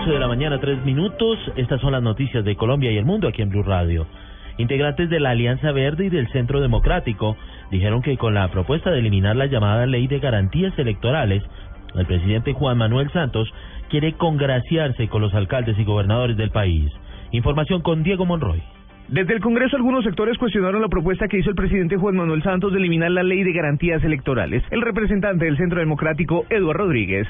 11 de la mañana, 3 minutos. Estas son las noticias de Colombia y el mundo aquí en Blue Radio. Integrantes de la Alianza Verde y del Centro Democrático dijeron que con la propuesta de eliminar la llamada Ley de Garantías Electorales, el presidente Juan Manuel Santos quiere congraciarse con los alcaldes y gobernadores del país. Información con Diego Monroy. Desde el Congreso algunos sectores cuestionaron la propuesta que hizo el presidente Juan Manuel Santos de eliminar la ley de garantías electorales. El representante del Centro Democrático, Eduardo Rodríguez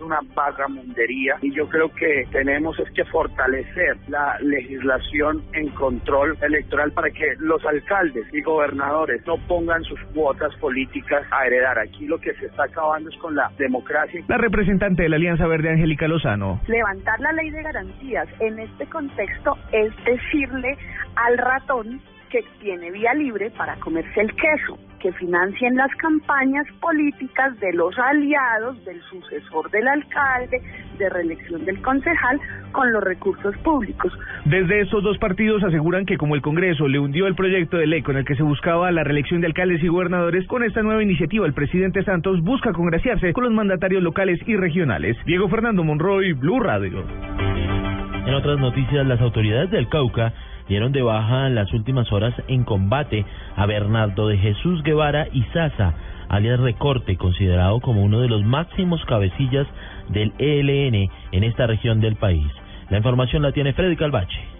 una vagamundería y yo creo que tenemos es que fortalecer la legislación en control electoral para que los alcaldes y gobernadores no pongan sus cuotas políticas a heredar. Aquí lo que se está acabando es con la democracia. La representante de la Alianza Verde, Angélica Lozano. Levantar la ley de garantías en este contexto es decirle al ratón que tiene vía libre para comerse el queso, que financien las campañas políticas de los aliados, del sucesor del alcalde, de reelección del concejal, con los recursos públicos. Desde estos dos partidos aseguran que como el Congreso le hundió el proyecto de ley con el que se buscaba la reelección de alcaldes y gobernadores, con esta nueva iniciativa el presidente Santos busca congraciarse con los mandatarios locales y regionales. Diego Fernando Monroy, Blue Radio. En otras noticias, las autoridades del Cauca dieron de baja en las últimas horas en combate a Bernardo de Jesús Guevara y Sasa, alias Recorte, considerado como uno de los máximos cabecillas del ELN en esta región del país. La información la tiene Freddy Calvache.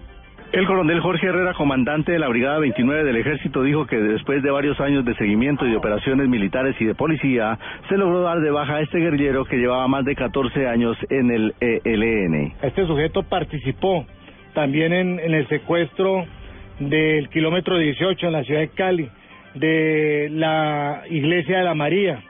El coronel Jorge Herrera, comandante de la Brigada 29 del Ejército, dijo que después de varios años de seguimiento y de operaciones militares y de policía, se logró dar de baja a este guerrillero que llevaba más de 14 años en el ELN. Este sujeto participó también en, el secuestro del kilómetro 18 en la ciudad de Cali, de la iglesia de la María,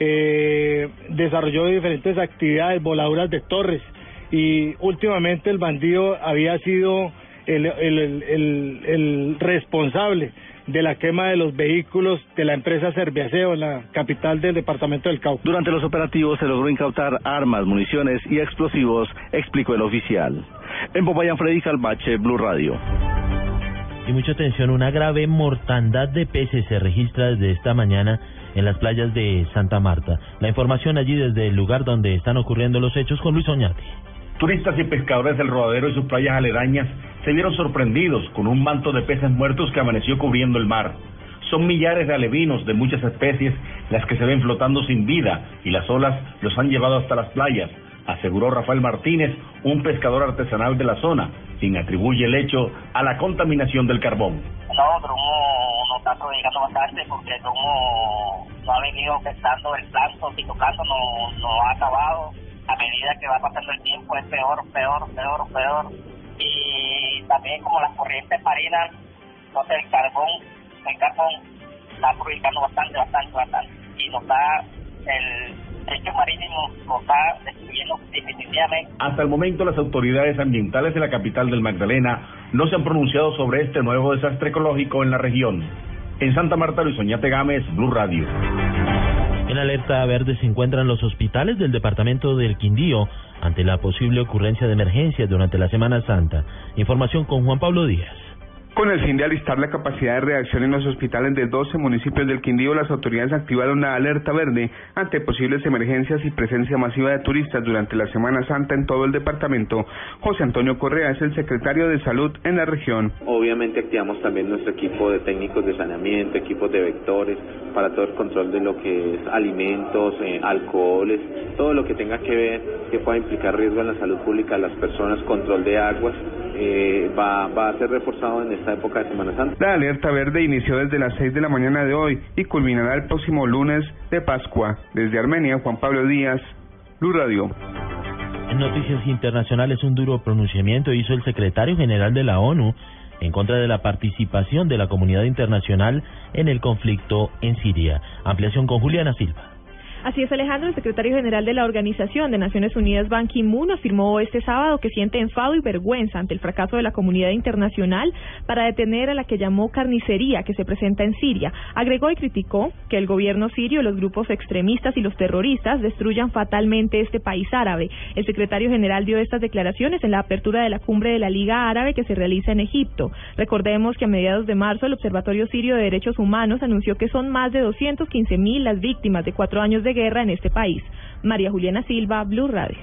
eh, desarrolló diferentes actividades, voladuras de torres y últimamente el bandido había sido el, el responsable de la quema de los vehículos de la empresa Serviaceo en la capital del departamento del Cauca. Durante los operativos se logró incautar armas, municiones y explosivos, explicó el oficial. En Popayán, Freddy Calvache, Blue Radio. Y mucha atención, una grave mortandad de peces se registra desde esta mañana en las playas de Santa Marta. La información allí desde el lugar donde están ocurriendo los hechos con Luis Oñate. Turistas y pescadores del rodadero y sus playas aledañas se vieron sorprendidos con un manto de peces muertos que amaneció cubriendo el mar. Son millares de alevinos de muchas especies las que se ven flotando sin vida y las olas los han llevado hasta las playas, aseguró Rafael Martínez, un pescador artesanal de la zona, quien atribuye el hecho a la contaminación del carbón. No, no está perjudicando bastante porque Drumo no ha venido pescando el plancton y tocando no, no ha acabado. A medida que va pasando el tiempo es peor, peor, peor, peor. Y también como las corrientes marinas, sé, el carbón, el carbón está perjudicando bastante, bastante, bastante. Y nos da el marítimo definitivamente. Hasta el momento las autoridades ambientales de la capital del Magdalena no se han pronunciado sobre este nuevo desastre ecológico en la región. En Santa Marta, Luis Oñate Gámez, Blue Radio. En alerta verde se encuentran los hospitales del departamento del Quindío ante la posible ocurrencia de emergencias durante la Semana Santa. Información con Juan Pablo Díaz. Con el fin de alistar la capacidad de reacción en los hospitales de 12 municipios del Quindío, las autoridades activaron la alerta verde ante posibles emergencias y presencia masiva de turistas durante la Semana Santa en todo el departamento. José Antonio Correa es el secretario de Salud en la región. Obviamente activamos también nuestro equipo de técnicos de saneamiento, equipos de vectores para todo el control de lo que es alimentos, eh, alcoholes, todo lo que tenga que ver que pueda implicar riesgo en la salud pública de las personas, control de aguas eh, va, va a ser reforzado en esta época de Semana Santa. La alerta verde inició desde las 6 de la mañana de hoy y culminará el próximo lunes de Pascua. Desde Armenia, Juan Pablo Díaz, Luz Radio. En noticias internacionales, un duro pronunciamiento hizo el secretario general de la ONU en contra de la participación de la comunidad internacional en el conflicto en Siria. Ampliación con Juliana Silva. Así es, Alejandro, el secretario general de la Organización de Naciones Unidas, Ban Ki-moon, afirmó este sábado que siente enfado y vergüenza ante el fracaso de la comunidad internacional para detener a la que llamó carnicería que se presenta en Siria. Agregó y criticó que el gobierno sirio, los grupos extremistas y los terroristas destruyan fatalmente este país árabe. El secretario general dio estas declaraciones en la apertura de la cumbre de la Liga Árabe que se realiza en Egipto. Recordemos que a mediados de marzo el Observatorio Sirio de Derechos Humanos anunció que son más de 215 mil las víctimas de cuatro años guerra en este país. María Juliana Silva, Blue Radio.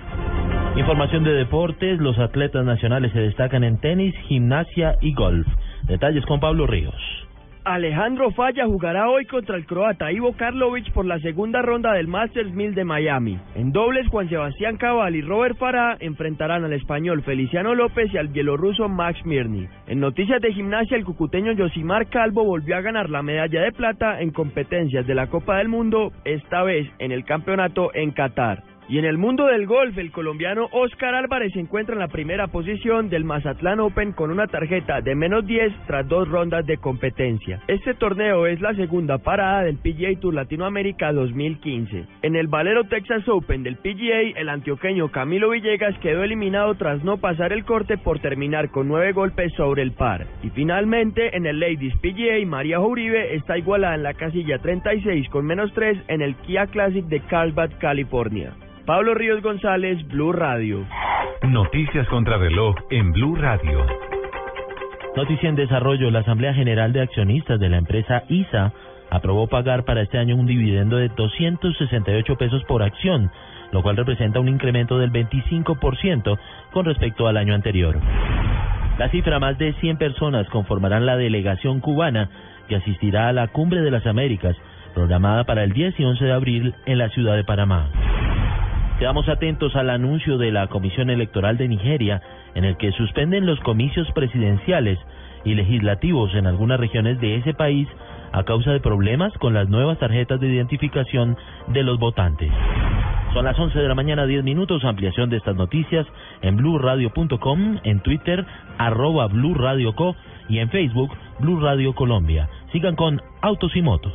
Información de deportes, los atletas nacionales se destacan en tenis, gimnasia y golf. Detalles con Pablo Ríos. Alejandro Falla jugará hoy contra el croata Ivo Karlovic por la segunda ronda del Masters 1000 de Miami. En dobles, Juan Sebastián Cabal y Robert Farah enfrentarán al español Feliciano López y al bielorruso Max Mirny. En noticias de gimnasia, el cucuteño Yosimar Calvo volvió a ganar la medalla de plata en competencias de la Copa del Mundo, esta vez en el campeonato en Qatar. Y en el mundo del golf, el colombiano Oscar Álvarez se encuentra en la primera posición del Mazatlán Open con una tarjeta de menos 10 tras dos rondas de competencia. Este torneo es la segunda parada del PGA Tour Latinoamérica 2015. En el Valero Texas Open del PGA, el antioqueño Camilo Villegas quedó eliminado tras no pasar el corte por terminar con nueve golpes sobre el par. Y finalmente, en el Ladies PGA, María Uribe está igualada en la casilla 36 con menos 3 en el Kia Classic de Carlsbad, California. Pablo Ríos González, Blue Radio. Noticias contra reloj en Blue Radio. Noticia en desarrollo, la Asamblea General de Accionistas de la empresa ISA aprobó pagar para este año un dividendo de 268 pesos por acción, lo cual representa un incremento del 25% con respecto al año anterior. La cifra, más de 100 personas conformarán la delegación cubana que asistirá a la Cumbre de las Américas, programada para el 10 y 11 de abril en la ciudad de Panamá. Quedamos atentos al anuncio de la Comisión Electoral de Nigeria en el que suspenden los comicios presidenciales y legislativos en algunas regiones de ese país a causa de problemas con las nuevas tarjetas de identificación de los votantes. Son las 11 de la mañana, 10 minutos. Ampliación de estas noticias en blurradio.com, en Twitter, arroba blurradioco y en Facebook, Blue Radio Colombia. Sigan con Autos y Motos.